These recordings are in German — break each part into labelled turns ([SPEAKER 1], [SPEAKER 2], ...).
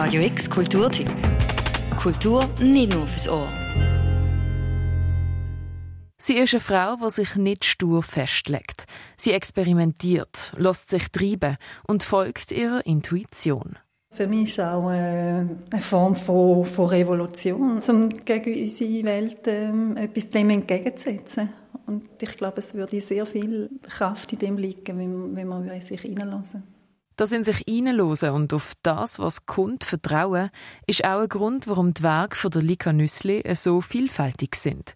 [SPEAKER 1] Radio X Kulturtipp. Kultur nicht nur fürs Ohr.
[SPEAKER 2] Sie ist eine Frau, die sich nicht stur festlegt. Sie experimentiert, lässt sich treiben und folgt ihrer Intuition.
[SPEAKER 3] Für mich ist es auch äh, eine Form von, von Revolution, um gegen unsere Welt ähm, etwas dem entgegenzusetzen. Und ich glaube, es würde sehr viel Kraft in dem liegen, wenn, wenn man sich hineinlassen
[SPEAKER 2] das in sich hineinlosen und auf das, was kommt, vertrauen, ist auch ein Grund, warum die Werke von der Lika Nüssli so vielfältig sind.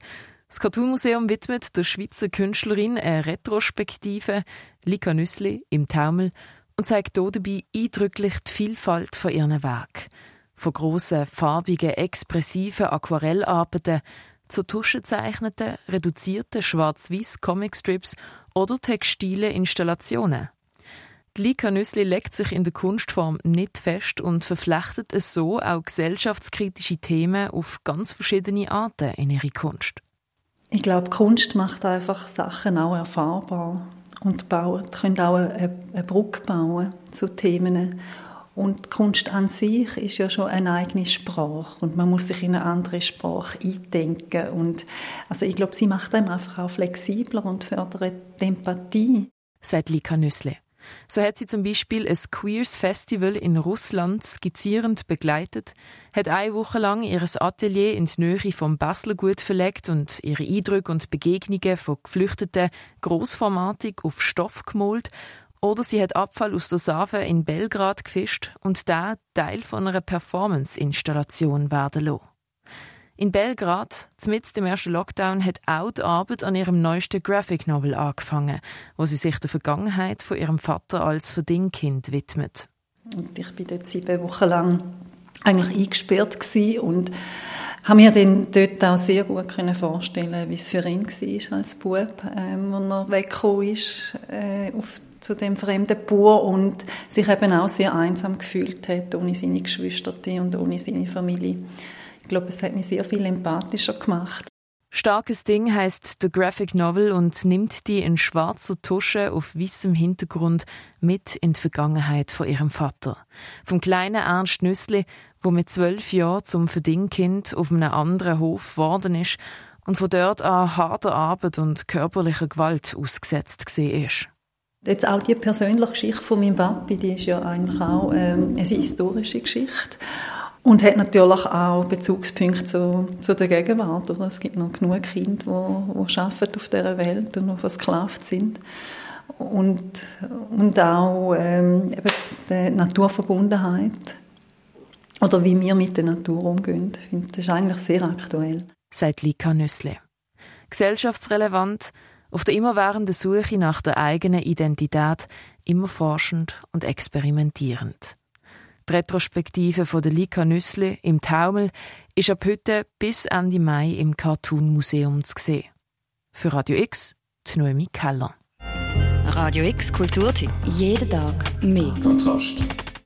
[SPEAKER 2] Das Cartoon-Museum widmet der Schweizer Künstlerin eine Retrospektive Lika Nüssli im Taumel und zeigt hier dabei eindrücklich die Vielfalt von ihren Werken. Von grossen, farbigen, expressiven Aquarellarbeiten zu tuschenzeichneten, reduzierten schwarz-weiß Comicstrips oder textile Installationen. Lika Nüssli legt sich in der Kunstform nicht fest und verflechtet es so auch gesellschaftskritische Themen auf ganz verschiedene Arten in ihre Kunst.
[SPEAKER 3] Ich glaube, Kunst macht einfach Sachen auch erfahrbar und bauen, können auch eine, eine Brücke bauen zu Themen. Und Kunst an sich ist ja schon eine eigene Sprache und man muss sich in eine andere Sprache eindenken. Und also ich glaube, sie macht einem einfach auch flexibler und fördert die Empathie.
[SPEAKER 2] Sagt Lika Nüssli. So hat sie zum Beispiel ein Queers Festival in Russland skizzierend begleitet, hat eine Woche lang ihr Atelier in die Nähe vom Baslergut verlegt und ihre Eindrücke und Begegnungen von Geflüchteten grossformatig auf Stoff gemalt oder sie hat Abfall aus der Save in Belgrad gefischt und da Teil von einer Performance-Installation werden lassen. In Belgrad, mitten im ersten Lockdown, hat auch die Arbeit an ihrem neuesten Graphic Novel angefangen, wo sie sich der Vergangenheit von ihrem Vater als Verdingkind widmet.
[SPEAKER 3] Und ich bin dort sieben Wochen lang eigentlich eingesperrt und habe mir dann dort auch sehr gut vorstellen, wie es für ihn war als Bub, ähm, als er weggekommen ist äh, auf, zu dem fremden Bauer und sich eben auch sehr einsam gefühlt hat ohne seine Geschwister und ohne seine Familie. Ich glaube, es hat mich sehr viel empathischer gemacht.
[SPEAKER 2] Starkes Ding heißt The Graphic Novel und nimmt die in schwarzer Tusche auf weißem Hintergrund mit in die Vergangenheit von ihrem Vater. Vom kleinen Ernst Nüssli, wo mit zwölf Jahren zum Verdingkind auf einem anderen Hof geworden ist und von dort an harter Arbeit und körperlicher Gewalt ausgesetzt war.
[SPEAKER 3] Jetzt auch die persönliche Geschichte von meinem Papi, die ist ja eigentlich auch ähm, eine historische Geschichte. Und hat natürlich auch Bezugspunkte zu, zu der Gegenwart. Oder? Es gibt noch genug Kinder, die, die auf dieser Welt und noch versklavt sind. Und, und auch ähm, eben die Naturverbundenheit. Oder wie wir mit der Natur umgehen. Ich das ist eigentlich sehr aktuell.
[SPEAKER 2] Sagt Lika Nüssle. Gesellschaftsrelevant, auf der immerwährenden Suche nach der eigenen Identität, immer forschend und experimentierend. Die Retrospektive von der Lika Nüssli im Taumel ist ab heute bis Ende Mai im Cartoon Museum zu sehen. Für Radio X, die Noemi Keller.
[SPEAKER 1] Radio X Kulturtipp. Jeden Tag mehr.
[SPEAKER 4] Kontrast.